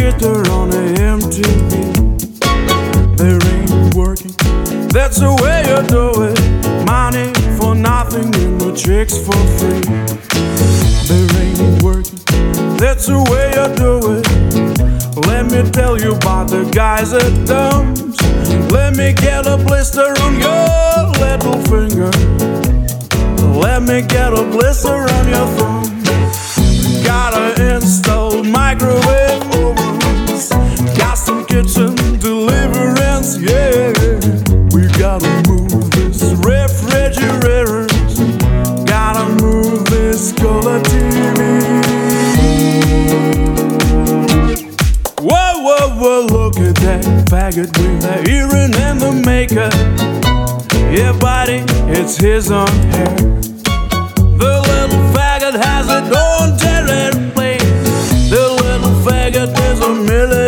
play the guitar on MTV. There ain't working. That's the way you do it. Money for nothing and the chicks for free. There ain't working. That's the way you do it. Let me tell you about the guys at Dumps. Let me get a blister on your little finger. Let me get a blister on your thumb. Faggot with the earring and the makeup. Yeah, buddy, it's his own hair. The little faggot has it on terror plane. The little faggot is a millionaire.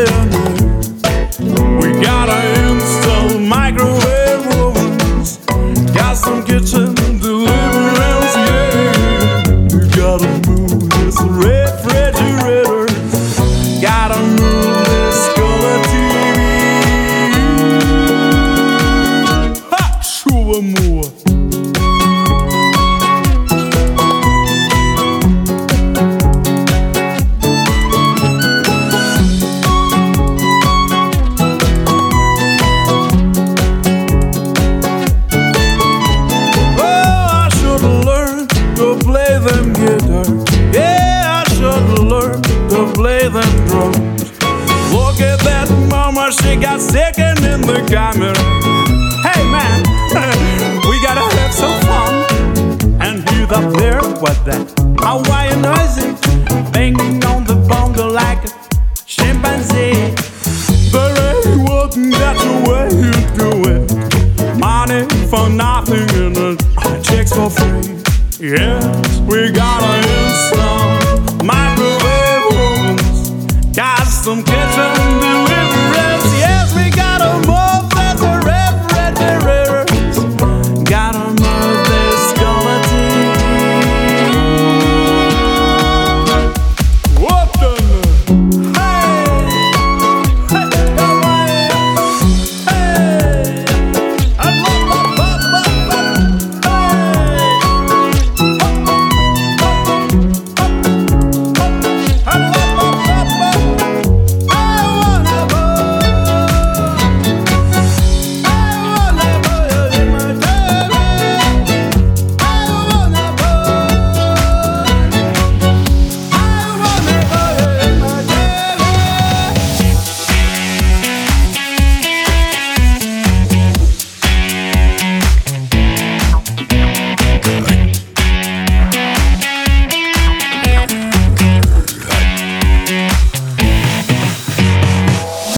That mama, she got second in the camera. That Hawaiian noisy, banging on the bongo like a chimpanzee. But hey, wasn't that the way you do it? Money for nothing and checks for free. Gotta